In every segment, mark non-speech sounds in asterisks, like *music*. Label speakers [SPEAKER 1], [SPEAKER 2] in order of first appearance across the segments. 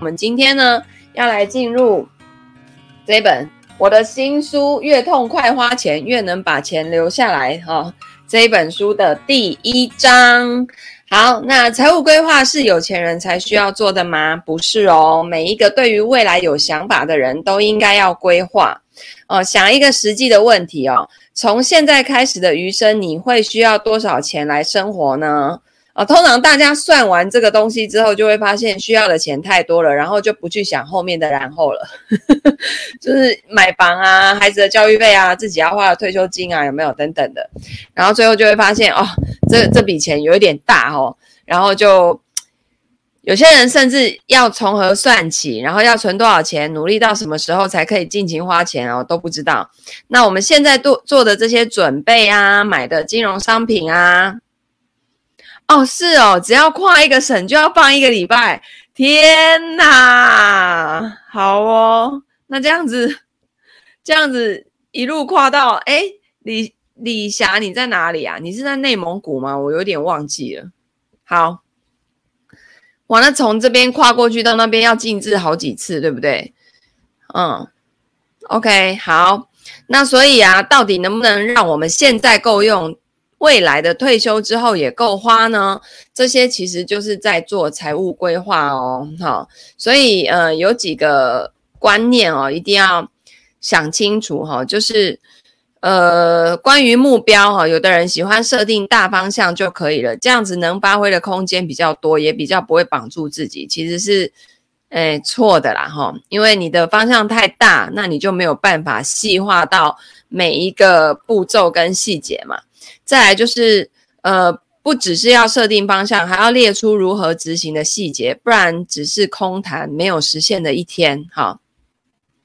[SPEAKER 1] 我们今天呢，要来进入这本我的新书《越痛快花钱，越能把钱留下来》哈、这一本书的第一章。好，那财务规划是有钱人才需要做的吗？不是哦，每一个对于未来有想法的人都应该要规划哦。想一个实际的问题哦，从现在开始的余生，你会需要多少钱来生活呢？啊，通常大家算完这个东西之后，就会发现需要的钱太多了，然后就不去想后面的然后了，*laughs* 就是买房啊、孩子的教育费啊、自己要花的退休金啊，有没有等等的，然后最后就会发现哦，这这笔钱有一点大哦，然后就有些人甚至要从何算起，然后要存多少钱，努力到什么时候才可以尽情花钱哦，都不知道。那我们现在做做的这些准备啊，买的金融商品啊。哦，是哦，只要跨一个省就要放一个礼拜，天哪！好哦，那这样子，这样子一路跨到，哎，李李霞，你在哪里啊？你是在内蒙古吗？我有点忘记了。好，完了，从这边跨过去到那边要静置好几次，对不对？嗯，OK，好，那所以啊，到底能不能让我们现在够用？未来的退休之后也够花呢，这些其实就是在做财务规划哦，好，所以呃有几个观念哦，一定要想清楚哈，就是呃关于目标哈，有的人喜欢设定大方向就可以了，这样子能发挥的空间比较多，也比较不会绑住自己，其实是诶错的啦哈，因为你的方向太大，那你就没有办法细化到每一个步骤跟细节嘛。再来就是，呃，不只是要设定方向，还要列出如何执行的细节，不然只是空谈，没有实现的一天。哈，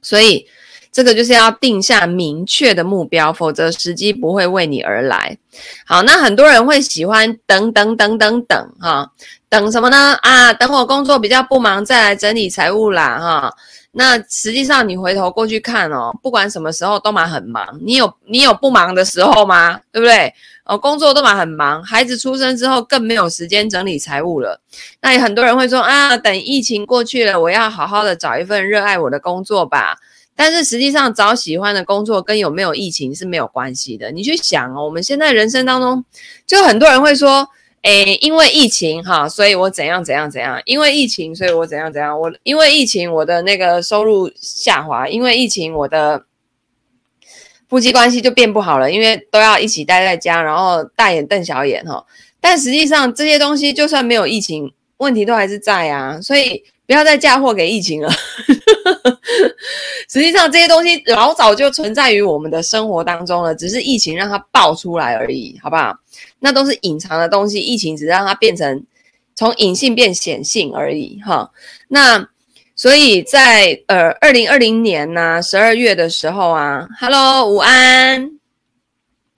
[SPEAKER 1] 所以这个就是要定下明确的目标，否则时机不会为你而来。好，那很多人会喜欢等等等等等，哈，等什么呢？啊，等我工作比较不忙再来整理财务啦，哈。那实际上，你回头过去看哦，不管什么时候都蛮很忙。你有你有不忙的时候吗？对不对？哦，工作都蛮很忙，孩子出生之后更没有时间整理财务了。那也很多人会说啊，等疫情过去了，我要好好的找一份热爱我的工作吧。但是实际上，找喜欢的工作跟有没有疫情是没有关系的。你去想哦，我们现在人生当中，就很多人会说。诶，因为疫情哈，所以我怎样怎样怎样。因为疫情，所以我怎样怎样。我因为疫情，我的那个收入下滑。因为疫情，我的夫妻关系就变不好了，因为都要一起待在家，然后大眼瞪小眼哈。但实际上，这些东西就算没有疫情，问题都还是在啊。所以不要再嫁祸给疫情了。*laughs* 实际上，这些东西老早就存在于我们的生活当中了，只是疫情让它爆出来而已，好不好？那都是隐藏的东西，疫情只让它变成从隐性变显性而已，哈。那所以在呃二零二零年呢十二月的时候啊，Hello，午安，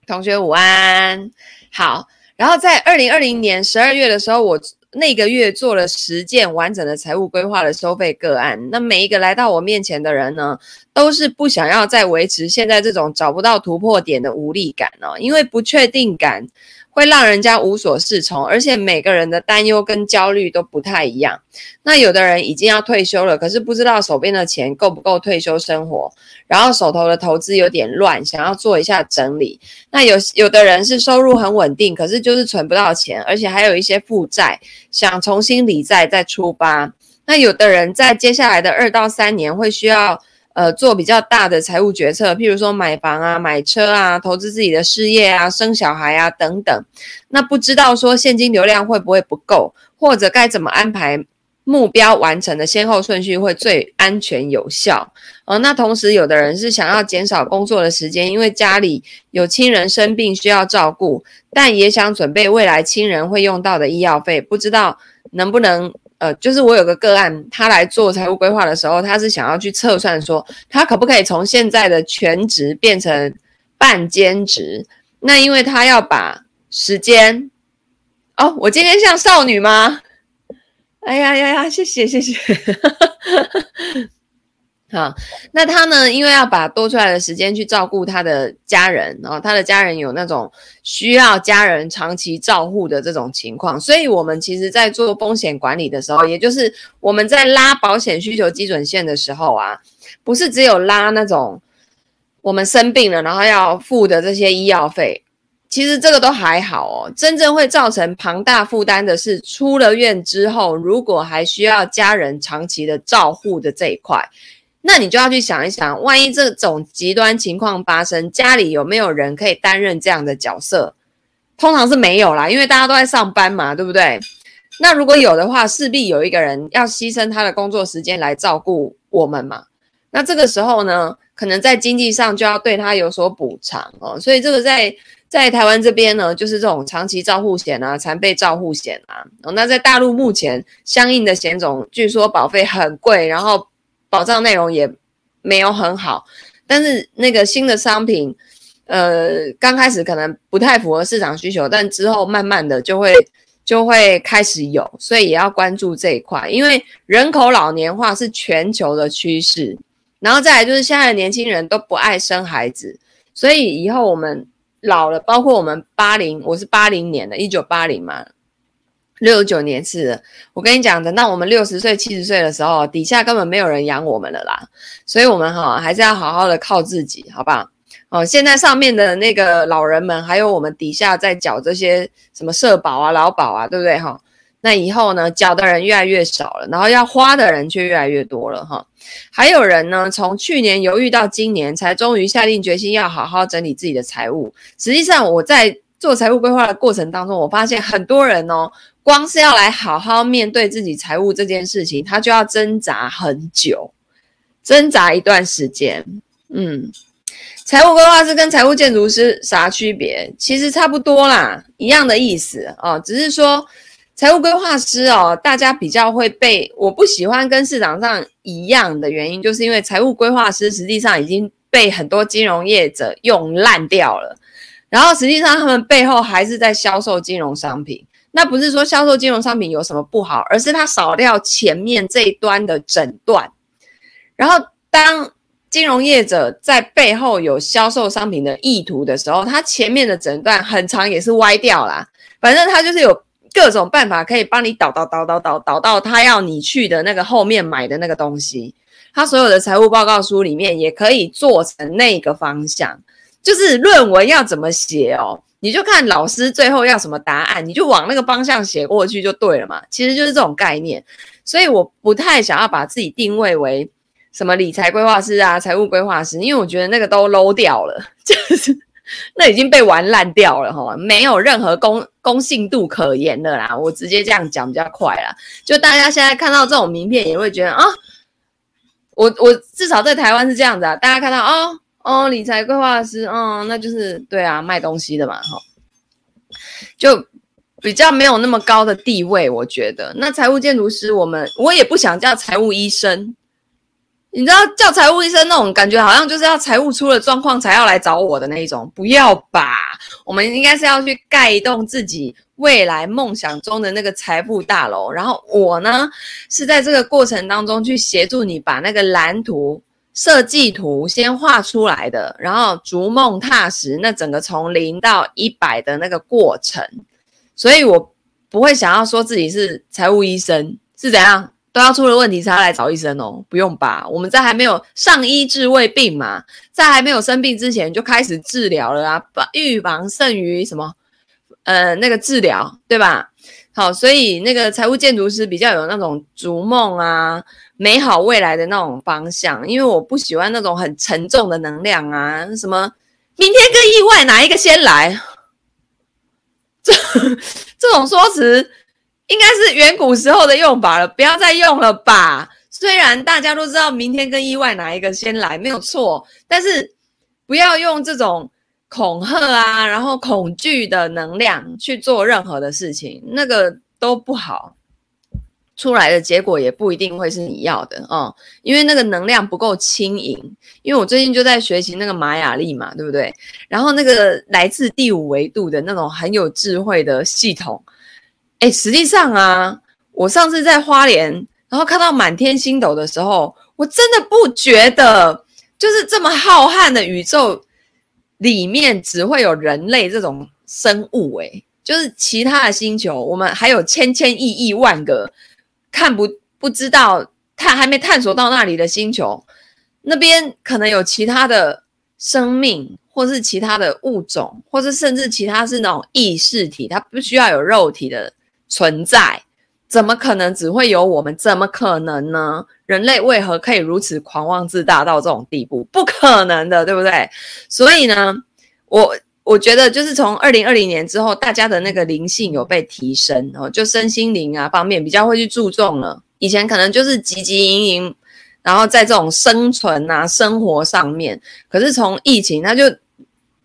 [SPEAKER 1] 同学午安，好。然后在二零二零年十二月的时候，我那个月做了十件完整的财务规划的收费个案。那每一个来到我面前的人呢，都是不想要再维持现在这种找不到突破点的无力感哦，因为不确定感。会让人家无所适从，而且每个人的担忧跟焦虑都不太一样。那有的人已经要退休了，可是不知道手边的钱够不够退休生活，然后手头的投资有点乱，想要做一下整理。那有有的人是收入很稳定，可是就是存不到钱，而且还有一些负债，想重新理债再出发。那有的人在接下来的二到三年会需要。呃，做比较大的财务决策，譬如说买房啊、买车啊、投资自己的事业啊、生小孩啊等等。那不知道说现金流量会不会不够，或者该怎么安排目标完成的先后顺序会最安全有效？哦，那同时有的人是想要减少工作的时间，因为家里有亲人生病需要照顾，但也想准备未来亲人会用到的医药费，不知道能不能。呃，就是我有个个案，他来做财务规划的时候，他是想要去测算说，他可不可以从现在的全职变成半兼职？那因为他要把时间，哦，我今天像少女吗？哎呀呀呀，谢谢谢谢，好，那他呢？因为要把多出来的时间去照顾他的家人，然后他的家人有那种需要家人长期照护的这种情况，所以我们其实在做风险管理的时候，也就是我们在拉保险需求基准线的时候啊，不是只有拉那种我们生病了然后要付的这些医药费，其实这个都还好哦。真正会造成庞大负担的是出了院之后，如果还需要家人长期的照护的这一块。那你就要去想一想，万一这种极端情况发生，家里有没有人可以担任这样的角色？通常是没有啦，因为大家都在上班嘛，对不对？那如果有的话，势必有一个人要牺牲他的工作时间来照顾我们嘛。那这个时候呢，可能在经济上就要对他有所补偿哦。所以这个在在台湾这边呢，就是这种长期照护险啊、残废照护险啊。那在大陆目前相应的险种，据说保费很贵，然后。保障内容也没有很好，但是那个新的商品，呃，刚开始可能不太符合市场需求，但之后慢慢的就会就会开始有，所以也要关注这一块，因为人口老年化是全球的趋势，然后再来就是现在的年轻人都不爱生孩子，所以以后我们老了，包括我们八零，我是八零年的，一九八零嘛。六十九年是的，我跟你讲，等到我们六十岁、七十岁的时候，底下根本没有人养我们了啦。所以，我们哈还是要好好的靠自己，好不好？哦，现在上面的那个老人们，还有我们底下在缴这些什么社保啊、劳保啊，对不对？哈，那以后呢，缴的人越来越少了，然后要花的人却越来越多了，哈。还有人呢，从去年犹豫到今年，才终于下定决心要好好整理自己的财务。实际上，我在做财务规划的过程当中，我发现很多人哦。光是要来好好面对自己财务这件事情，他就要挣扎很久，挣扎一段时间。嗯，财务规划师跟财务建筑师啥区别？其实差不多啦，一样的意思哦。只是说财务规划师哦，大家比较会被我不喜欢跟市场上一样的原因，就是因为财务规划师实际上已经被很多金融业者用烂掉了，然后实际上他们背后还是在销售金融商品。那不是说销售金融商品有什么不好，而是他少掉前面这一端的诊断。然后，当金融业者在背后有销售商品的意图的时候，他前面的诊断很长也是歪掉啦。反正他就是有各种办法可以帮你导导导导导导到他要你去的那个后面买的那个东西。他所有的财务报告书里面也可以做成那个方向，就是论文要怎么写哦。你就看老师最后要什么答案，你就往那个方向写过去就对了嘛。其实就是这种概念，所以我不太想要把自己定位为什么理财规划师啊、财务规划师，因为我觉得那个都 low 掉了，*laughs* 就是那已经被玩烂掉了哈，没有任何公公信度可言的啦。我直接这样讲比较快啦，就大家现在看到这种名片也会觉得啊，我我至少在台湾是这样子啊，大家看到。哦哦，理财规划师，嗯，那就是对啊，卖东西的嘛，哈，就比较没有那么高的地位，我觉得。那财务建筑师，我们我也不想叫财务医生，你知道叫财务医生那种感觉，好像就是要财务出了状况才要来找我的那一种，不要吧？我们应该是要去盖一栋自己未来梦想中的那个财富大楼，然后我呢是在这个过程当中去协助你把那个蓝图。设计图先画出来的，然后逐梦踏实，那整个从零到一百的那个过程，所以我不会想要说自己是财务医生，是怎样都要出了问题才来找医生哦，不用吧？我们在还没有上医治未病嘛，在还没有生病之前就开始治疗了啊，预防胜于什么？呃，那个治疗，对吧？好，所以那个财务建筑师比较有那种逐梦啊。美好未来的那种方向，因为我不喜欢那种很沉重的能量啊，什么明天跟意外哪一个先来？这这种说辞应该是远古时候的用法了，不要再用了吧。虽然大家都知道明天跟意外哪一个先来没有错，但是不要用这种恐吓啊，然后恐惧的能量去做任何的事情，那个都不好。出来的结果也不一定会是你要的哦，因为那个能量不够轻盈。因为我最近就在学习那个玛雅历嘛，对不对？然后那个来自第五维度的那种很有智慧的系统，诶，实际上啊，我上次在花莲然后看到满天星斗的时候，我真的不觉得，就是这么浩瀚的宇宙里面只会有人类这种生物，诶，就是其他的星球，我们还有千千亿亿万个看不不知道探还没探索到那里的星球，那边可能有其他的生命，或是其他的物种，或是甚至其他是那种意识体，它不需要有肉体的存在。怎么可能只会有我们？怎么可能呢？人类为何可以如此狂妄自大到这种地步？不可能的，对不对？所以呢，我我觉得就是从二零二零年之后，大家的那个灵性有被提升哦，就身心灵啊方面比较会去注重了。以前可能就是汲汲营营，然后在这种生存啊生活上面，可是从疫情，他就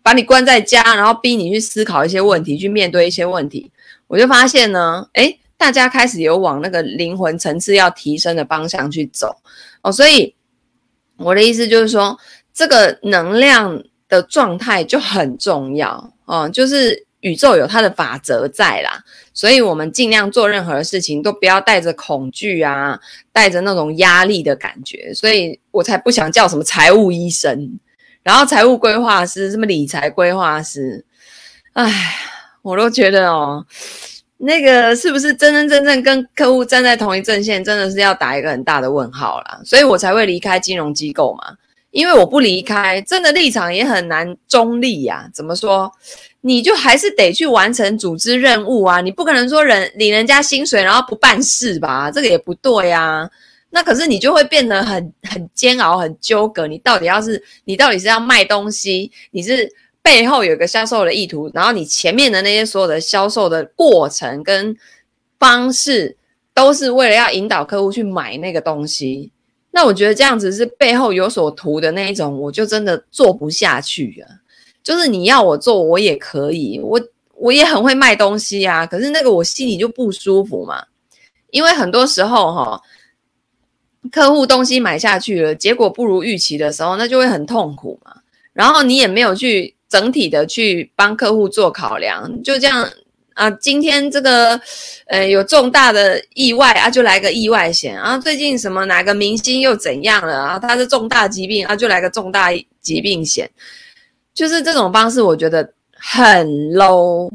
[SPEAKER 1] 把你关在家，然后逼你去思考一些问题，去面对一些问题。我就发现呢，诶大家开始有往那个灵魂层次要提升的方向去走哦，所以我的意思就是说，这个能量的状态就很重要哦，就是宇宙有它的法则在啦，所以我们尽量做任何事情都不要带着恐惧啊，带着那种压力的感觉，所以我才不想叫什么财务医生，然后财务规划师，什么理财规划师，哎，我都觉得哦。那个是不是真真正正跟客户站在同一阵线，真的是要打一个很大的问号啦，所以我才会离开金融机构嘛，因为我不离开，真的立场也很难中立呀。怎么说？你就还是得去完成组织任务啊，你不可能说人领人家薪水然后不办事吧？这个也不对呀。那可是你就会变得很很煎熬、很纠葛。你到底要是你到底是要卖东西，你是？背后有个销售的意图，然后你前面的那些所有的销售的过程跟方式，都是为了要引导客户去买那个东西。那我觉得这样子是背后有所图的那一种，我就真的做不下去啊。就是你要我做，我也可以，我我也很会卖东西啊。可是那个我心里就不舒服嘛，因为很多时候哈，客户东西买下去了，结果不如预期的时候，那就会很痛苦嘛。然后你也没有去。整体的去帮客户做考量，就这样啊。今天这个呃有重大的意外啊，就来个意外险啊。最近什么哪个明星又怎样了啊？他是重大疾病啊，就来个重大疾病险。就是这种方式，我觉得很 low，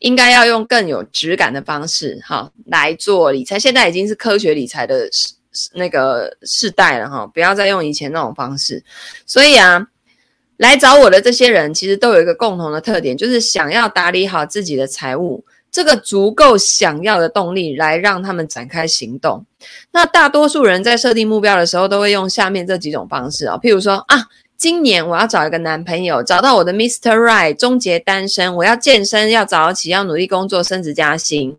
[SPEAKER 1] 应该要用更有质感的方式哈来做理财。现在已经是科学理财的时那个世代了哈，不要再用以前那种方式。所以啊。来找我的这些人，其实都有一个共同的特点，就是想要打理好自己的财务，这个足够想要的动力来让他们展开行动。那大多数人在设定目标的时候，都会用下面这几种方式哦，譬如说啊，今年我要找一个男朋友，找到我的 Mister Right，终结单身，我要健身，要早起，要努力工作，升职加薪。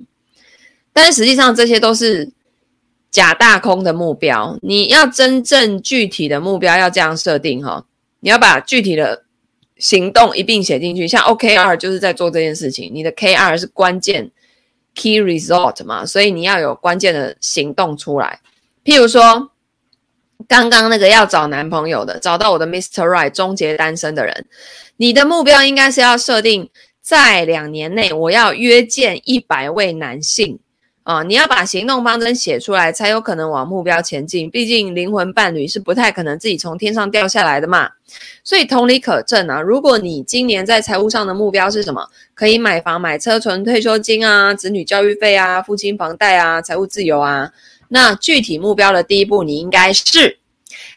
[SPEAKER 1] 但是实际上这些都是假大空的目标，你要真正具体的目标要这样设定哈、你要把具体的行动一并写进去，像 OKR 就是在做这件事情。你的 KR 是关键 Key Result 嘛，所以你要有关键的行动出来。譬如说，刚刚那个要找男朋友的，找到我的 Mr. Right，终结单身的人，你的目标应该是要设定在两年内，我要约见一百位男性。啊，你要把行动方针写出来，才有可能往目标前进。毕竟灵魂伴侣是不太可能自己从天上掉下来的嘛。所以同理可证啊，如果你今年在财务上的目标是什么？可以买房买车存退休金啊，子女教育费啊，付清房贷啊，财务自由啊。那具体目标的第一步，你应该是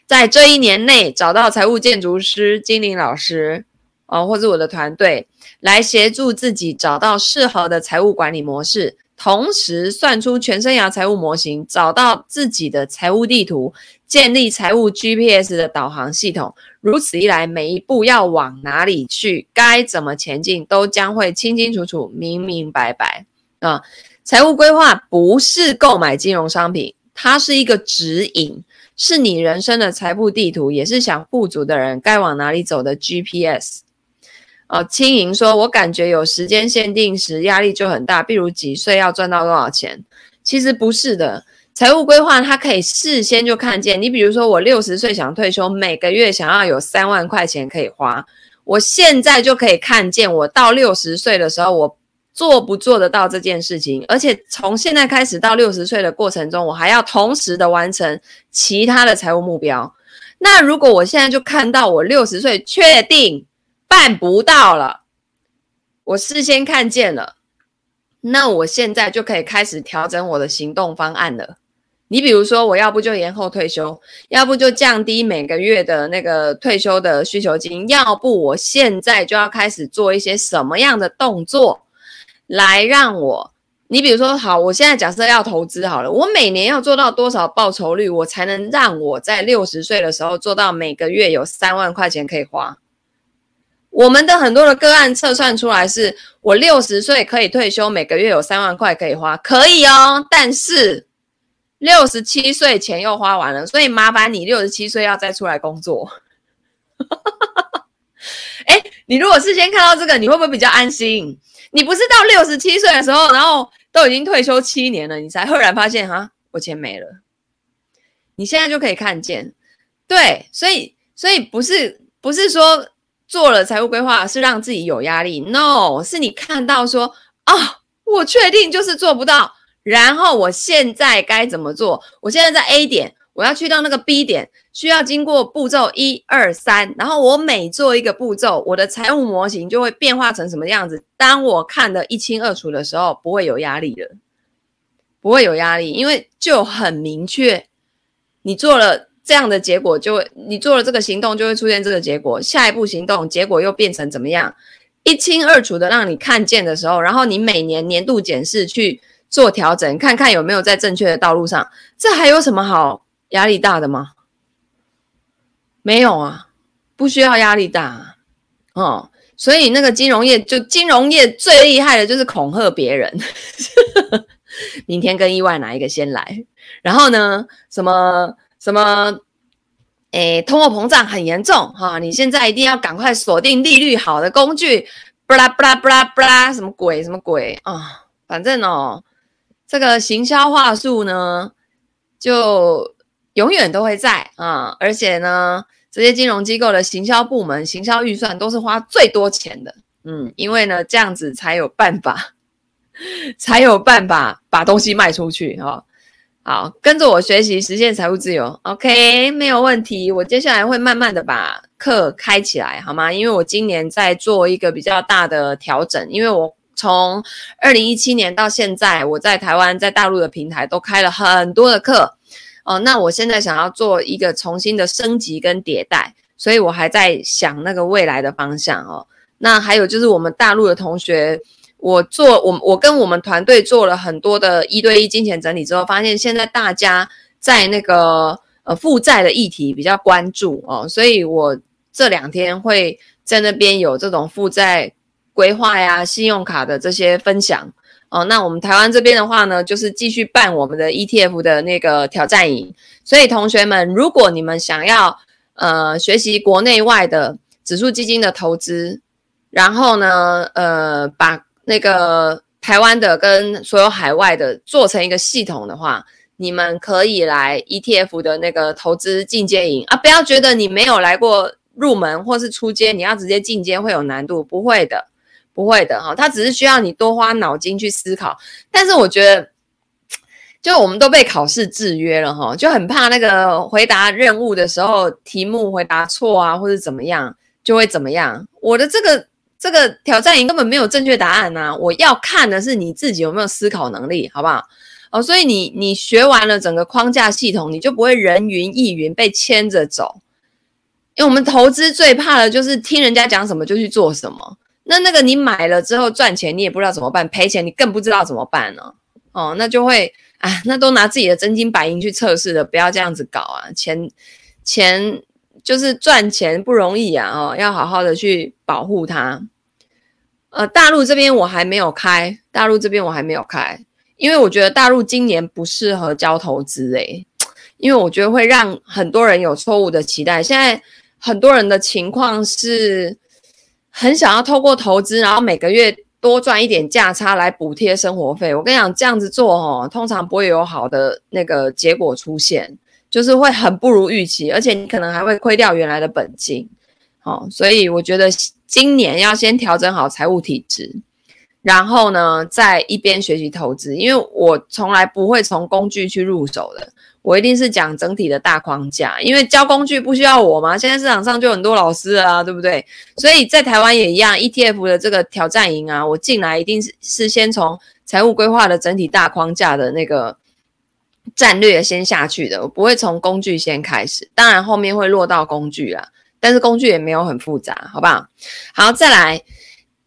[SPEAKER 1] 在这一年内找到财务建筑师、精灵老师啊，或者我的团队来协助自己找到适合的财务管理模式。同时算出全生涯财务模型，找到自己的财务地图，建立财务 GPS 的导航系统。如此一来，每一步要往哪里去，该怎么前进，都将会清清楚楚、明明白白啊！财务规划不是购买金融商品，它是一个指引，是你人生的财富地图，也是想富足的人该往哪里走的 GPS。哦，轻盈说：“我感觉有时间限定时压力就很大，比如几岁要赚到多少钱？其实不是的，财务规划它可以事先就看见。你比如说，我六十岁想退休，每个月想要有三万块钱可以花，我现在就可以看见，我到六十岁的时候，我做不做得到这件事情？而且从现在开始到六十岁的过程中，我还要同时的完成其他的财务目标。那如果我现在就看到我六十岁确定办不到了，我事先看见了，那我现在就可以开始调整我的行动方案了。你比如说，我要不就延后退休，要不就降低每个月的那个退休的需求金，要不我现在就要开始做一些什么样的动作，来让我，你比如说，好，我现在假设要投资好了，我每年要做到多少报酬率，我才能让我在六十岁的时候做到每个月有三万块钱可以花？我们的很多的个案测算出来是，我六十岁可以退休，每个月有三万块可以花，可以哦，但是。六十七岁钱又花完了，所以麻烦你六十七岁要再出来工作。*laughs* 哎，你如果事先看到这个，你会不会比较安心？你不是到六十七岁的时候，然后都已经退休七年了，你才赫然发现哈，我钱没了。你现在就可以看见，对，所以所以不是不是说做了财务规划是让自己有压力，no，是你看到说啊、哦，我确定就是做不到。然后我现在该怎么做？我现在在 A 点，我要去到那个 B 点，需要经过步骤一二三。然后我每做一个步骤，我的财务模型就会变化成什么样子。当我看得一清二楚的时候，不会有压力了，不会有压力，因为就很明确，你做了这样的结果，就你做了这个行动，就会出现这个结果。下一步行动结果又变成怎么样？一清二楚的让你看见的时候，然后你每年年度检视去。做调整，看看有没有在正确的道路上，这还有什么好压力大的吗？没有啊，不需要压力大啊。哦，所以那个金融业，就金融业最厉害的就是恐吓别人，*laughs* 明天跟意外哪一个先来？然后呢，什么什么，诶，通货膨胀很严重哈，你现在一定要赶快锁定利率好的工具，布拉布拉布拉布拉，什么鬼什么鬼啊？反正哦。这个行销话术呢，就永远都会在啊，而且呢，这些金融机构的行销部门行销预算都是花最多钱的，嗯，因为呢，这样子才有办法，*laughs* 才有办法把东西卖出去哦。好，跟着我学习实现财务自由，OK，没有问题。我接下来会慢慢的把课开起来，好吗？因为我今年在做一个比较大的调整，因为我。从二零一七年到现在，我在台湾、在大陆的平台都开了很多的课，哦，那我现在想要做一个重新的升级跟迭代，所以我还在想那个未来的方向哦。那还有就是我们大陆的同学，我做我我跟我们团队做了很多的一对一金钱整理之后，发现现在大家在那个呃负债的议题比较关注哦，所以我这两天会在那边有这种负债。规划呀，信用卡的这些分享哦。那我们台湾这边的话呢，就是继续办我们的 ETF 的那个挑战营。所以同学们，如果你们想要呃学习国内外的指数基金的投资，然后呢呃把那个台湾的跟所有海外的做成一个系统的话，你们可以来 ETF 的那个投资进阶营啊。不要觉得你没有来过入门或是出阶，你要直接进阶会有难度，不会的。不会的哈，他只是需要你多花脑筋去思考。但是我觉得，就我们都被考试制约了哈，就很怕那个回答任务的时候题目回答错啊，或者怎么样就会怎么样。我的这个这个挑战营根本没有正确答案呐，我要看的是你自己有没有思考能力，好不好？哦，所以你你学完了整个框架系统，你就不会人云亦云被牵着走。因为我们投资最怕的就是听人家讲什么就去做什么。那那个你买了之后赚钱，你也不知道怎么办；赔钱，你更不知道怎么办呢？哦，那就会啊，那都拿自己的真金白银去测试的，不要这样子搞啊！钱钱就是赚钱不容易啊！哦，要好好的去保护它。呃，大陆这边我还没有开，大陆这边我还没有开，因为我觉得大陆今年不适合交投资诶，因为我觉得会让很多人有错误的期待。现在很多人的情况是。很想要透过投资，然后每个月多赚一点价差来补贴生活费。我跟你讲，这样子做哦，通常不会有好的那个结果出现，就是会很不如预期，而且你可能还会亏掉原来的本金。好，所以我觉得今年要先调整好财务体质，然后呢，再一边学习投资，因为我从来不会从工具去入手的，我一定是讲整体的大框架。因为教工具不需要我吗？现在市场上就很多老师啊，对不对？所以在台湾也一样，ETF 的这个挑战营啊，我进来一定是是先从财务规划的整体大框架的那个战略先下去的，我不会从工具先开始，当然后面会落到工具啦，但是工具也没有很复杂，好不好？好，再来。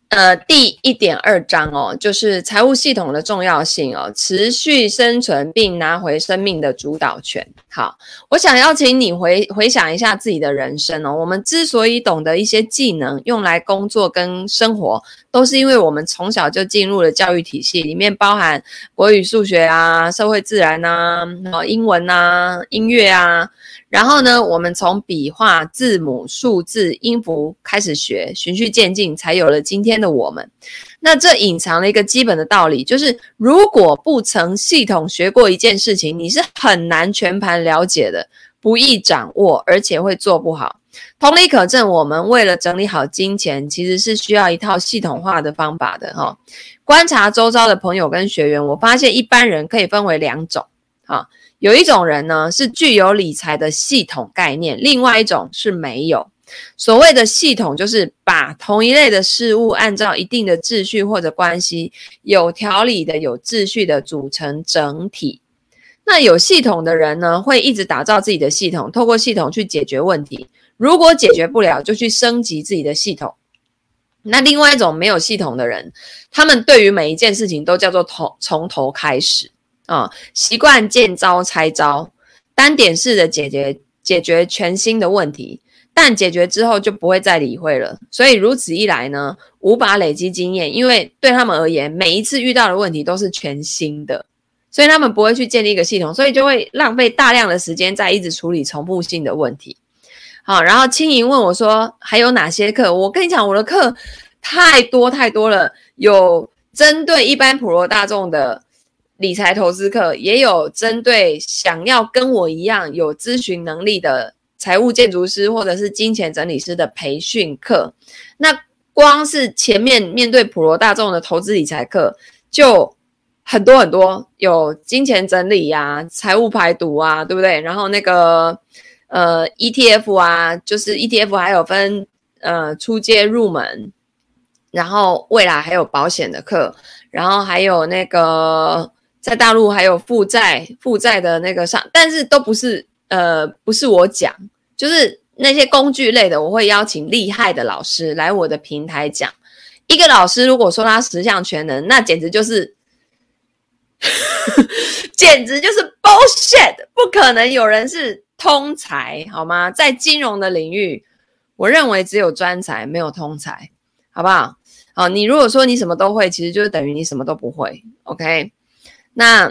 [SPEAKER 1] 呃，第一点二章哦，就是财务系统的重要性哦，持续生存并拿回生命的主导权。好，我想邀请你回回想一下自己的人生哦。我们之所以懂得一些技能，用来工作跟生活，都是因为我们从小就进入了教育体系，里面包含国语、数学啊、社会、自然啊、英文啊、音乐啊。然后呢，我们从笔画、字母、数字、音符开始学，循序渐进，才有了今天的我们。那这隐藏了一个基本的道理，就是如果不曾系统学过一件事情，你是很难全盘了解的，不易掌握，而且会做不好。同理可证，我们为了整理好金钱，其实是需要一套系统化的方法的哈。观察周遭的朋友跟学员，我发现一般人可以分为两种哈。有一种人呢，是具有理财的系统概念，另外一种是没有。所谓的系统，就是把同一类的事物按照一定的秩序或者关系，有条理的、有秩序的组成整体。那有系统的人呢，会一直打造自己的系统，透过系统去解决问题。如果解决不了，就去升级自己的系统。那另外一种没有系统的人，他们对于每一件事情都叫做从从头开始。啊、习惯见招拆招，单点式的解决解决全新的问题，但解决之后就不会再理会了。所以如此一来呢，无法累积经验，因为对他们而言，每一次遇到的问题都是全新的，所以他们不会去建立一个系统，所以就会浪费大量的时间在一直处理重复性的问题。好，然后青莹问我说，还有哪些课？我跟你讲，我的课太多太多了，有针对一般普罗大众的。理财投资课也有针对想要跟我一样有咨询能力的财务建筑师或者是金钱整理师的培训课。那光是前面面对普罗大众的投资理财课就很多很多，有金钱整理呀、财务排毒啊，对不对？然后那个呃 ETF 啊，就是 ETF 还有分呃初阶入门，然后未来还有保险的课，然后还有那个。在大陆还有负债负债的那个上，但是都不是呃不是我讲，就是那些工具类的，我会邀请厉害的老师来我的平台讲。一个老师如果说他十项全能，那简直就是，*laughs* 简直就是 bullshit，不可能有人是通才，好吗？在金融的领域，我认为只有专才，没有通才，好不好？好，你如果说你什么都会，其实就是等于你什么都不会，OK？那，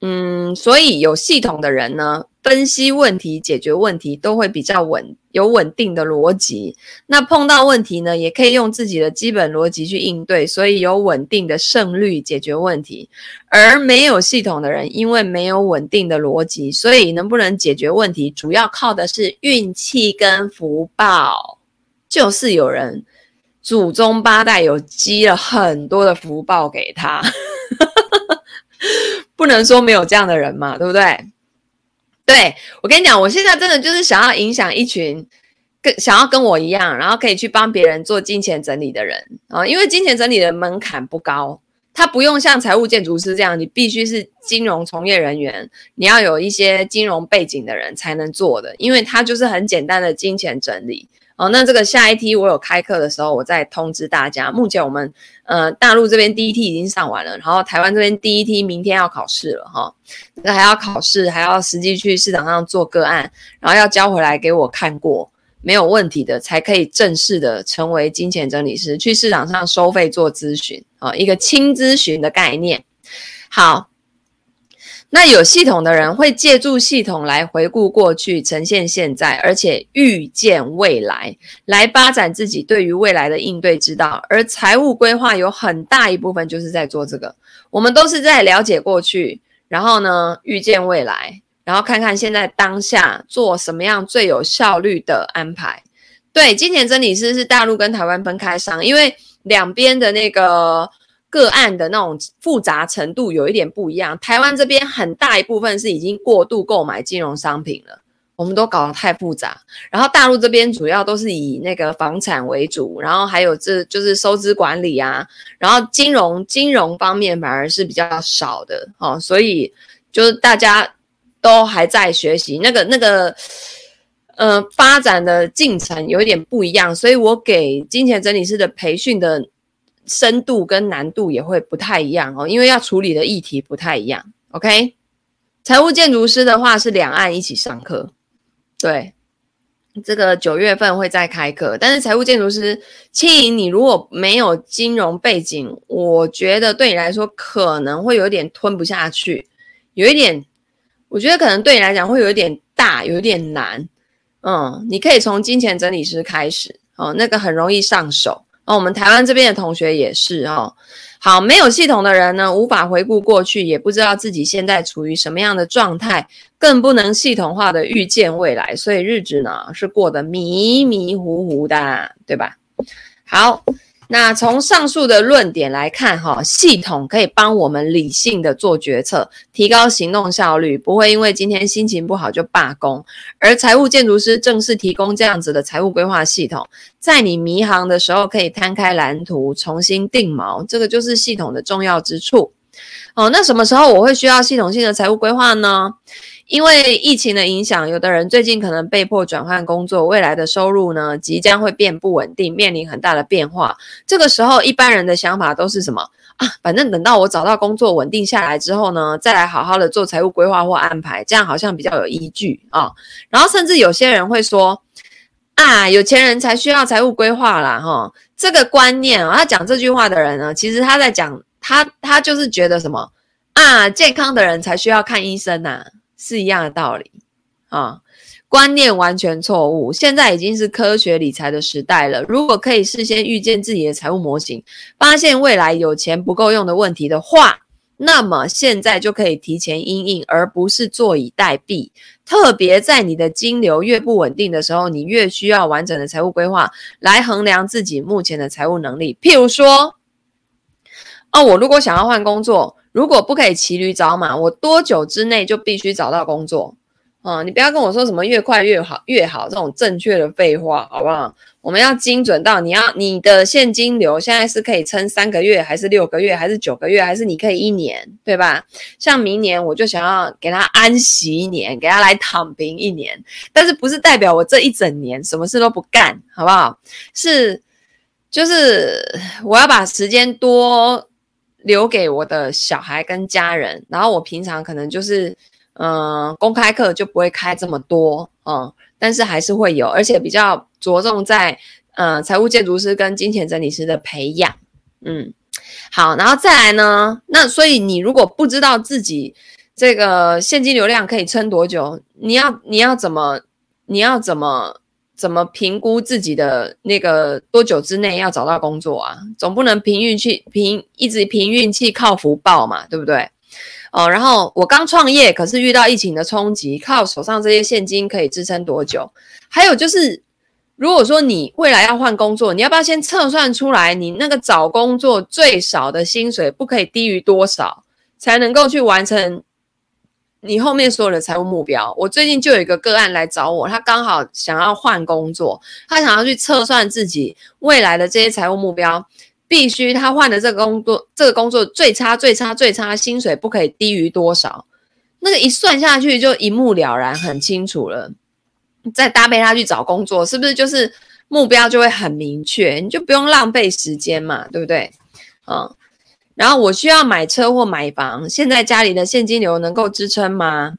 [SPEAKER 1] 嗯，所以有系统的人呢，分析问题、解决问题都会比较稳，有稳定的逻辑。那碰到问题呢，也可以用自己的基本逻辑去应对，所以有稳定的胜率解决问题。而没有系统的人，因为没有稳定的逻辑，所以能不能解决问题，主要靠的是运气跟福报。就是有人祖宗八代有积了很多的福报给他。*laughs* *laughs* 不能说没有这样的人嘛，对不对？对，我跟你讲，我现在真的就是想要影响一群跟想要跟我一样，然后可以去帮别人做金钱整理的人啊，因为金钱整理的门槛不高，他不用像财务建筑师这样，你必须是金融从业人员，你要有一些金融背景的人才能做的，因为它就是很简单的金钱整理。哦，那这个下一梯我有开课的时候，我再通知大家。目前我们呃大陆这边第一梯已经上完了，然后台湾这边第一梯明天要考试了哈，那还要考试，还要实际去市场上做个案，然后要交回来给我看过没有问题的，才可以正式的成为金钱整理师，去市场上收费做咨询啊，一个轻咨询的概念。好。那有系统的人会借助系统来回顾过去，呈现现在，而且预见未来，来发展自己对于未来的应对之道。而财务规划有很大一部分就是在做这个。我们都是在了解过去，然后呢，预见未来，然后看看现在当下做什么样最有效率的安排。对，金钱真理师是大陆跟台湾分开上，因为两边的那个。个案的那种复杂程度有一点不一样。台湾这边很大一部分是已经过度购买金融商品了，我们都搞得太复杂。然后大陆这边主要都是以那个房产为主，然后还有这就是收支管理啊，然后金融金融方面反而是比较少的哦，所以就是大家都还在学习那个那个。呃，发展的进程有一点不一样，所以我给金钱整理师的培训的深度跟难度也会不太一样哦，因为要处理的议题不太一样。OK，财务建筑师的话是两岸一起上课，对，这个九月份会再开课，但是财务建筑师，青盈你如果没有金融背景，我觉得对你来说可能会有点吞不下去，有一点，我觉得可能对你来讲会有一点大，有一点难。嗯，你可以从金钱整理师开始哦，那个很容易上手。哦。我们台湾这边的同学也是哦。好，没有系统的人呢，无法回顾过去，也不知道自己现在处于什么样的状态，更不能系统化的预见未来，所以日子呢是过得迷迷糊糊的，对吧？好。那从上述的论点来看，哈，系统可以帮我们理性的做决策，提高行动效率，不会因为今天心情不好就罢工。而财务建筑师正是提供这样子的财务规划系统，在你迷航的时候可以摊开蓝图，重新定锚，这个就是系统的重要之处。哦，那什么时候我会需要系统性的财务规划呢？因为疫情的影响，有的人最近可能被迫转换工作，未来的收入呢即将会变不稳定，面临很大的变化。这个时候，一般人的想法都是什么啊？反正等到我找到工作稳定下来之后呢，再来好好的做财务规划或安排，这样好像比较有依据啊。然后甚至有些人会说啊，有钱人才需要财务规划啦，哈，这个观念啊，他讲这句话的人呢，其实他在讲他他就是觉得什么啊，健康的人才需要看医生呐、啊。是一样的道理啊，观念完全错误。现在已经是科学理财的时代了。如果可以事先预见自己的财务模型，发现未来有钱不够用的问题的话，那么现在就可以提前应应，而不是坐以待毙。特别在你的金流越不稳定的时候，你越需要完整的财务规划来衡量自己目前的财务能力。譬如说，哦，我如果想要换工作。如果不可以骑驴找马，我多久之内就必须找到工作？啊、嗯，你不要跟我说什么越快越好越好这种正确的废话，好不好？我们要精准到你要你的现金流现在是可以撑三个月，还是六个月，还是九个月，还是你可以一年，对吧？像明年我就想要给他安息一年，给他来躺平一年，但是不是代表我这一整年什么事都不干，好不好？是，就是我要把时间多。留给我的小孩跟家人，然后我平常可能就是，嗯、公开课就不会开这么多，嗯，但是还是会有，而且比较着重在，呃，财务建筑师跟金钱整理师的培养，嗯，好，然后再来呢，那所以你如果不知道自己这个现金流量可以撑多久，你要你要怎么你要怎么？怎么评估自己的那个多久之内要找到工作啊？总不能凭运气，凭一直凭运气靠福报嘛，对不对？哦，然后我刚创业，可是遇到疫情的冲击，靠手上这些现金可以支撑多久？还有就是，如果说你未来要换工作，你要不要先测算出来，你那个找工作最少的薪水不可以低于多少，才能够去完成？你后面所有的财务目标，我最近就有一个个案来找我，他刚好想要换工作，他想要去测算自己未来的这些财务目标，必须他换的这个工作，这个工作最差最差最差，薪水不可以低于多少，那个一算下去就一目了然，很清楚了。再搭配他去找工作，是不是就是目标就会很明确？你就不用浪费时间嘛，对不对？嗯。然后我需要买车或买房，现在家里的现金流能够支撑吗？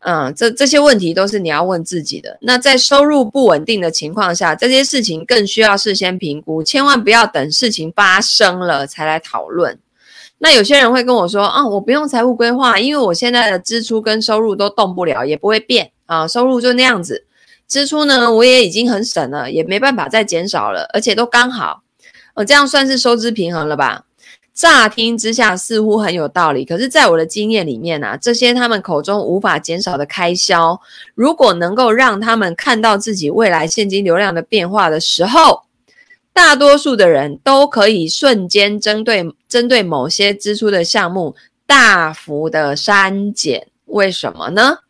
[SPEAKER 1] 嗯，这这些问题都是你要问自己的。那在收入不稳定的情况下，这些事情更需要事先评估，千万不要等事情发生了才来讨论。那有些人会跟我说，啊，我不用财务规划，因为我现在的支出跟收入都动不了，也不会变啊，收入就那样子，支出呢，我也已经很省了，也没办法再减少了，而且都刚好，我，这样算是收支平衡了吧？乍听之下似乎很有道理，可是，在我的经验里面啊，这些他们口中无法减少的开销，如果能够让他们看到自己未来现金流量的变化的时候，大多数的人都可以瞬间针对针对某些支出的项目大幅的删减。为什么呢？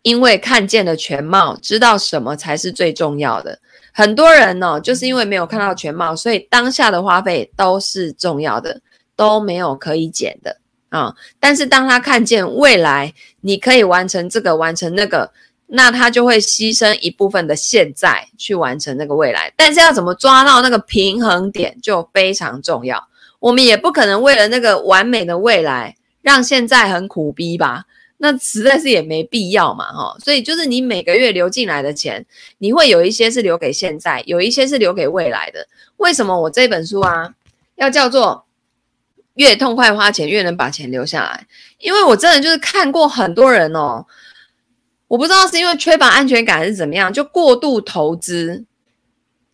[SPEAKER 1] 因为看见了全貌，知道什么才是最重要的。很多人呢，就是因为没有看到全貌，所以当下的花费都是重要的，都没有可以减的啊。但是当他看见未来，你可以完成这个，完成那个。那他就会牺牲一部分的现在去完成那个未来，但是要怎么抓到那个平衡点就非常重要。我们也不可能为了那个完美的未来让现在很苦逼吧？那实在是也没必要嘛，哈。所以就是你每个月流进来的钱，你会有一些是留给现在，有一些是留给未来的。为什么我这本书啊要叫做越痛快花钱越能把钱留下来？因为我真的就是看过很多人哦。我不知道是因为缺乏安全感还是怎么样，就过度投资，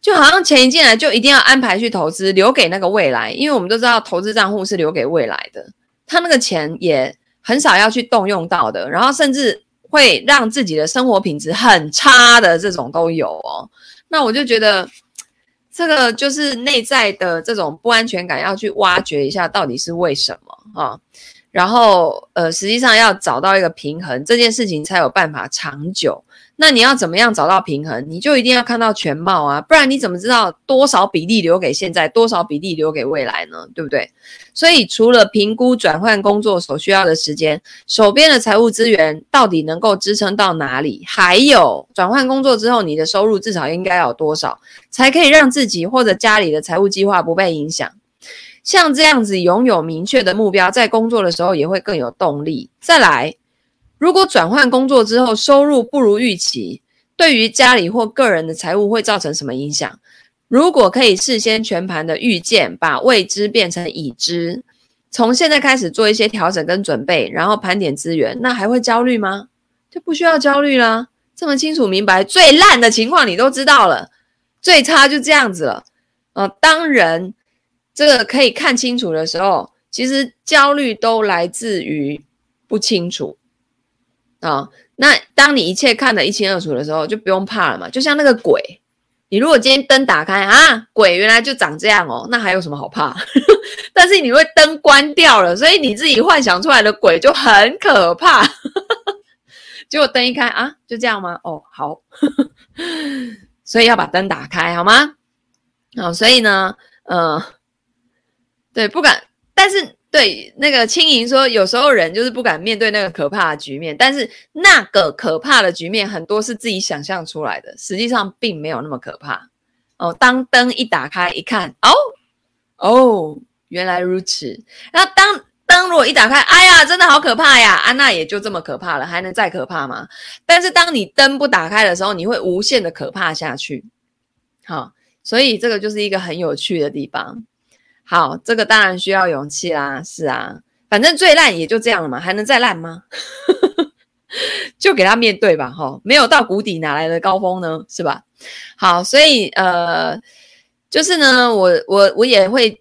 [SPEAKER 1] 就好像钱一进来就一定要安排去投资，留给那个未来。因为我们都知道投资账户是留给未来的，他那个钱也很少要去动用到的，然后甚至会让自己的生活品质很差的这种都有哦。那我就觉得这个就是内在的这种不安全感，要去挖掘一下到底是为什么啊？然后，呃，实际上要找到一个平衡，这件事情才有办法长久。那你要怎么样找到平衡？你就一定要看到全貌啊，不然你怎么知道多少比例留给现在，多少比例留给未来呢？对不对？所以，除了评估转换工作所需要的时间，手边的财务资源到底能够支撑到哪里？还有，转换工作之后，你的收入至少应该要有多少，才可以让自己或者家里的财务计划不被影响？像这样子拥有明确的目标，在工作的时候也会更有动力。再来，如果转换工作之后收入不如预期，对于家里或个人的财务会造成什么影响？如果可以事先全盘的预见，把未知变成已知，从现在开始做一些调整跟准备，然后盘点资源，那还会焦虑吗？就不需要焦虑啦。这么清楚明白，最烂的情况你都知道了，最差就这样子了。呃，当人。这个可以看清楚的时候，其实焦虑都来自于不清楚、哦。那当你一切看得一清二楚的时候，就不用怕了嘛。就像那个鬼，你如果今天灯打开啊，鬼原来就长这样哦，那还有什么好怕？*laughs* 但是你会灯关掉了，所以你自己幻想出来的鬼就很可怕。*laughs* 结果灯一开啊，就这样吗？哦，好，*laughs* 所以要把灯打开好吗？好、哦，所以呢，呃。对，不敢，但是对那个青莹说，有时候人就是不敢面对那个可怕的局面，但是那个可怕的局面很多是自己想象出来的，实际上并没有那么可怕哦。当灯一打开一看，哦哦，原来如此。然后当灯如果一打开，哎呀，真的好可怕呀！啊，那也就这么可怕了，还能再可怕吗？但是当你灯不打开的时候，你会无限的可怕下去。好，所以这个就是一个很有趣的地方。好，这个当然需要勇气啦，是啊，反正最烂也就这样了嘛，还能再烂吗？*laughs* 就给他面对吧，哈，没有到谷底哪来的高峰呢？是吧？好，所以呃，就是呢，我我我也会。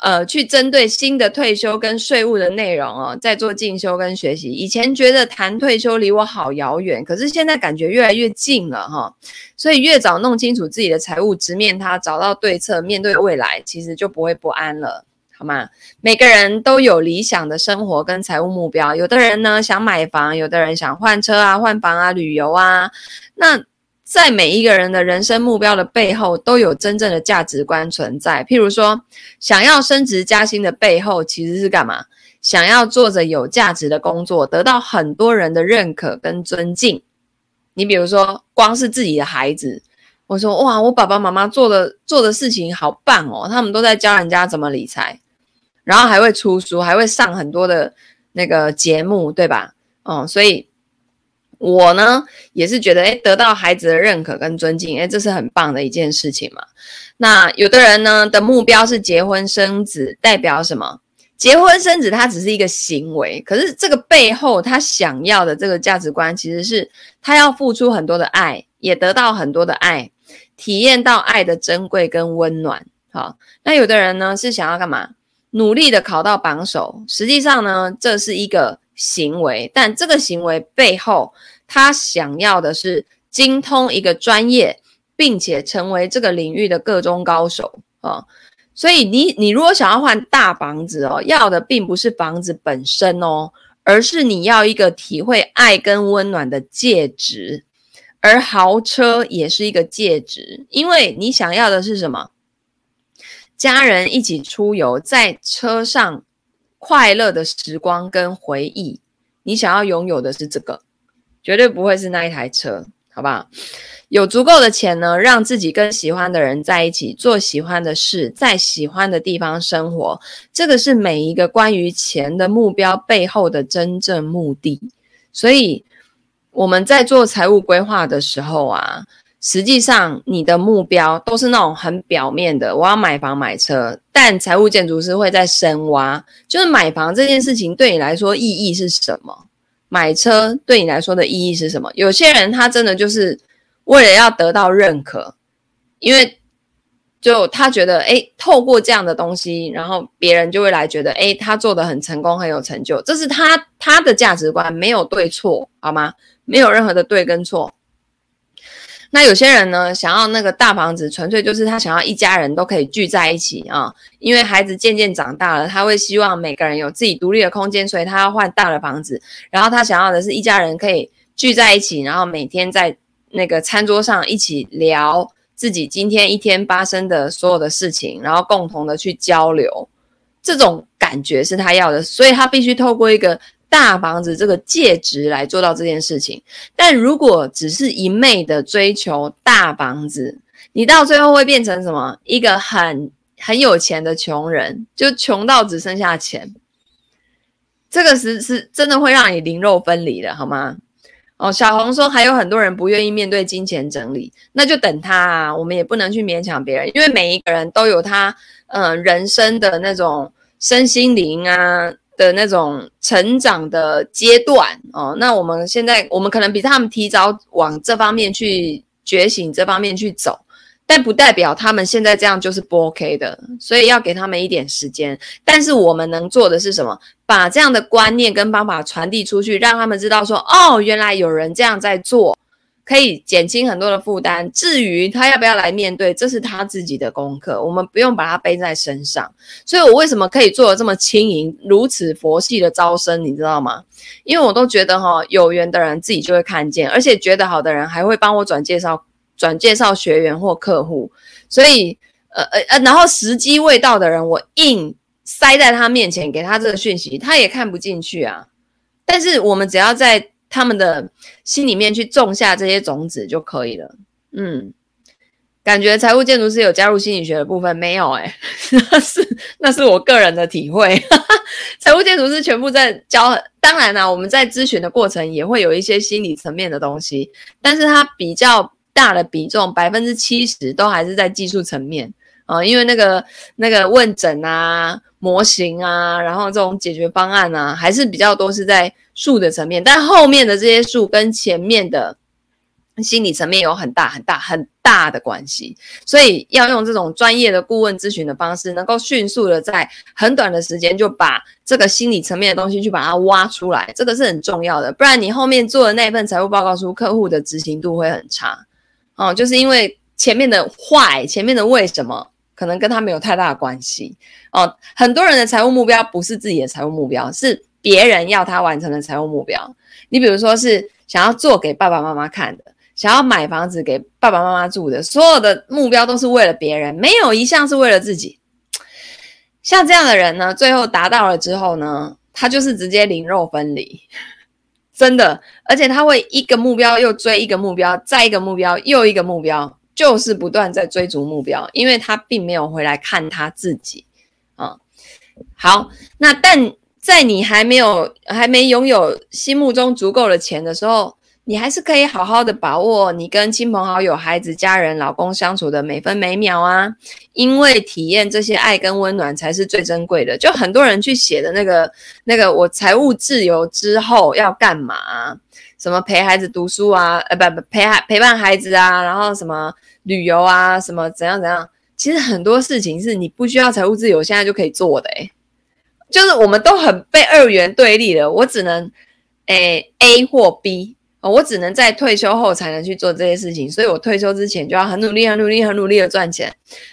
[SPEAKER 1] 呃，去针对新的退休跟税务的内容哦，在做进修跟学习。以前觉得谈退休离我好遥远，可是现在感觉越来越近了哈。所以越早弄清楚自己的财务，直面它，找到对策，面对未来，其实就不会不安了，好吗？每个人都有理想的生活跟财务目标，有的人呢想买房，有的人想换车啊、换房啊、旅游啊，那。在每一个人的人生目标的背后，都有真正的价值观存在。譬如说，想要升职加薪的背后，其实是干嘛？想要做着有价值的工作，得到很多人的认可跟尊敬。你比如说，光是自己的孩子，我说哇，我爸爸妈妈做的做的事情好棒哦，他们都在教人家怎么理财，然后还会出书，还会上很多的那个节目，对吧？哦，所以。我呢也是觉得，诶，得到孩子的认可跟尊敬，诶，这是很棒的一件事情嘛。那有的人呢的目标是结婚生子，代表什么？结婚生子它只是一个行为，可是这个背后他想要的这个价值观，其实是他要付出很多的爱，也得到很多的爱，体验到爱的珍贵跟温暖。好，那有的人呢是想要干嘛？努力的考到榜首，实际上呢这是一个。行为，但这个行为背后，他想要的是精通一个专业，并且成为这个领域的个中高手啊。所以你你如果想要换大房子哦，要的并不是房子本身哦，而是你要一个体会爱跟温暖的戒指，而豪车也是一个戒指，因为你想要的是什么？家人一起出游，在车上快乐的时光跟回忆，你想要拥有的是这个，绝对不会是那一台车，好不好？有足够的钱呢，让自己跟喜欢的人在一起，做喜欢的事，在喜欢的地方生活。这个是每一个关于钱的目标背后的真正目的。所以我们在做财务规划的时候啊，实际上你的目标都是那种很表面的，我要买房买车。但财务建筑师会在深挖，就是买房这件事情对你来说意义是什么？买车对你来说的意义是什么？有些人他真的就是。为了要得到认可，因为就他觉得，诶，透过这样的东西，然后别人就会来觉得，诶，他做得很成功，很有成就，这是他他的价值观，没有对错，好吗？没有任何的对跟错。那有些人呢，想要那个大房子，纯粹就是他想要一家人都可以聚在一起啊，因为孩子渐渐长大了，他会希望每个人有自己独立的空间，所以他要换大的房子。然后他想要的是一家人可以聚在一起，然后每天在。那个餐桌上一起聊自己今天一天发生的所有的事情，然后共同的去交流，这种感觉是他要的，所以他必须透过一个大房子这个介质来做到这件事情。但如果只是一昧的追求大房子，你到最后会变成什么？一个很很有钱的穷人，就穷到只剩下钱。这个是是真的会让你灵肉分离的，好吗？哦，小红说还有很多人不愿意面对金钱整理，那就等他啊。我们也不能去勉强别人，因为每一个人都有他嗯、人生的那种身心灵啊的那种成长的阶段哦。那我们现在我们可能比他们提早往这方面去觉醒，这方面去走。但不代表他们现在这样就是不 OK 的，所以要给他们一点时间。但是我们能做的是什么？把这样的观念跟方法传递出去，让他们知道说：哦，原来有人这样在做，可以减轻很多的负担。至于他要不要来面对，这是他自己的功课，我们不用把他背在身上。所以我为什么可以做得这么轻盈，如此佛系的招生，你知道吗？因为我都觉得哈，有缘的人自己就会看见，而且觉得好的人还会帮我转介绍。转介绍学员或客户，所以呃呃呃，然后时机未到的人，我硬塞在他面前给他这个讯息，他也看不进去啊。但是我们只要在他们的心里面去种下这些种子就可以了。嗯，感觉财务建筑师有加入心理学的部分没有、欸？哎，*laughs* 那是那是我个人的体会。*laughs* 财务建筑师全部在教，当然啦、我们在咨询的过程也会有一些心理层面的东西，但是它比较。大的比重百分之七十都还是在技术层面啊、因为那个那个问诊啊、模型啊，然后这种解决方案啊，还是比较多是在术的层面，但后面的这些术跟前面的心理层面有很大很大很大的关系，所以要用这种专业的顾问咨询的方式，能够迅速的在很短的时间就把这个心理层面的东西去把它挖出来，这个是很重要的，不然你后面做的那份财务报告书，客户的执行度会很差。哦，就是因为前面的坏，前面的为什么，可能跟他没有太大的关系。哦，很多人的财务目标不是自己的财务目标，是别人要他完成的财务目标。你比如说是想要做给爸爸妈妈看的，想要买房子给爸爸妈妈住的，所有的目标都是为了别人，没有一项是为了自己。像这样的人呢，最后达到了之后呢，他就是直接灵肉分离。真的，而且他会一个目标又追一个目标，再一个目标又一个目标，就是不断在追逐目标，因为他并没有回来看他自己啊。好，那但在你还没有还没拥有心目中足够的钱的时候。你还是可以好好的把握你跟亲朋好友、孩子、家人、老公相处的每分每秒啊，因为体验这些爱跟温暖才是最珍贵的。就很多人去写的那个那个，我财务自由之后要干嘛？什么陪孩子读书啊？呃，不不，陪孩陪伴孩子啊，然后什么旅游啊，什么怎样怎样？其实很多事情是你不需要财务自由，现在就可以做的。诶，就是我们都很被二元对立了，我只能诶 A 或 B。我只能在退休后才能去做这些事情，所以我退休之前就要很努力、很努力、很努力的赚钱。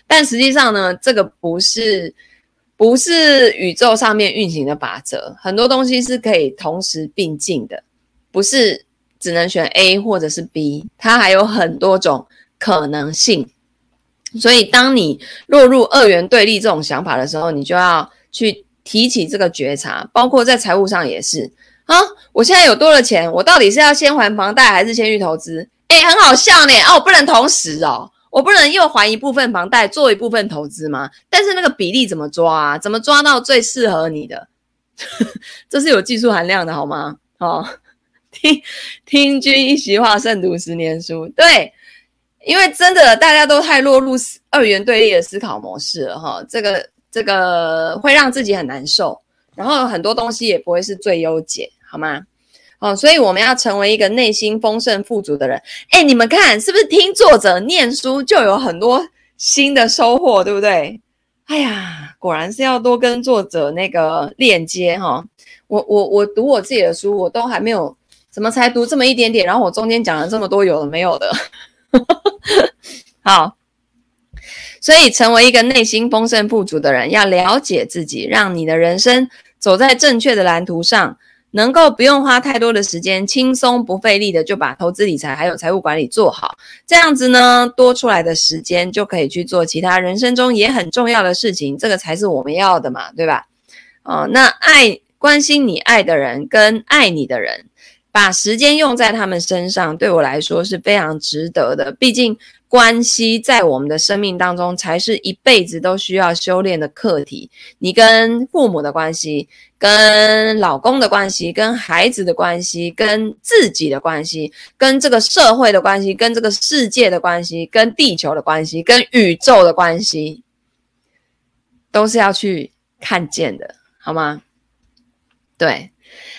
[SPEAKER 1] 但实际上呢，这个不是不是宇宙上面运行的法则，很多东西是可以同时并进的，不是只能选 A 或者是 B，它还有很多种可能性。所以，当你落入二元对立这种想法的时候，你就要去提起这个觉察，包括在财务上也是。啊！我现在有多了钱，我到底是要先还房贷还是先去投资？哎，很好笑呢！哦，我不能同时哦，我不能又还一部分房贷做一部分投资吗？但是那个比例怎么抓啊？怎么抓到最适合你的？*laughs* 这是有技术含量的，好吗？哦，*laughs* 听听君一席话，胜读十年书。对，因为真的大家都太落入二元对立的思考模式了哈，这个这个会让自己很难受，然后很多东西也不会是最优解。好吗？哦，所以我们要成为一个内心丰盛富足的人。哎，你们看，是不是听作者念书就有很多新的收获，对不对？哎呀，果然是要多跟作者那个链接哈、我我我读我自己的书，我都还没有，怎么才读这么一点点？然后我中间讲了这么多有的没有的。*laughs* 好，所以成为一个内心丰盛富足的人，要了解自己，让你的人生走在正确的蓝图上。能够不用花太多的时间，轻松不费力的就把投资理财还有财务管理做好，这样子呢，多出来的时间就可以去做其他人生中也很重要的事情，这个才是我们要的嘛，对吧？哦，那爱关心你爱的人跟爱你的人，把时间用在他们身上，对我来说是非常值得的，毕竟。关系在我们的生命当中，才是一辈子都需要修炼的课题。你跟父母的关系，跟老公的关系，跟孩子的关系，跟自己的关系，跟这个社会的关系，跟这个世界的关系，跟地球的关系，跟宇宙的关系，都是要去看见的，好吗？对，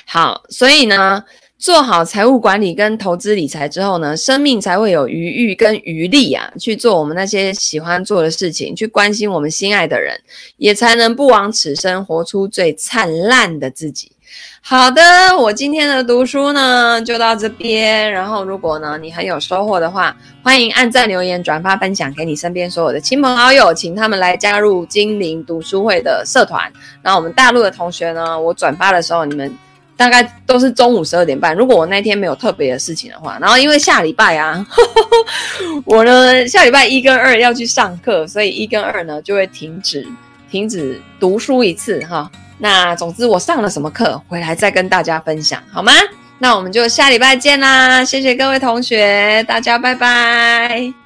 [SPEAKER 1] 好，所以呢。做好财务管理跟投资理财之后呢，生命才会有余裕跟余力啊，去做我们那些喜欢做的事情，去关心我们心爱的人，也才能不枉此生，活出最灿烂的自己。好的，我今天的读书呢就到这边。然后，如果呢你很有收获的话，欢迎按赞、留言、转发、分享给你身边所有的亲朋好友，请他们来加入精灵读书会的社团。那我们大陆的同学呢，我转发的时候你们。大概都是中午十二点半。如果我那天没有特别的事情的话，然后因为下礼拜啊，呵 *laughs* 呵我呢下礼拜一跟二要去上课，所以一跟二呢就会停止停止读书一次哈。那总之我上了什么课，回来再跟大家分享好吗？那我们就下礼拜见啦！谢谢各位同学，大家拜拜。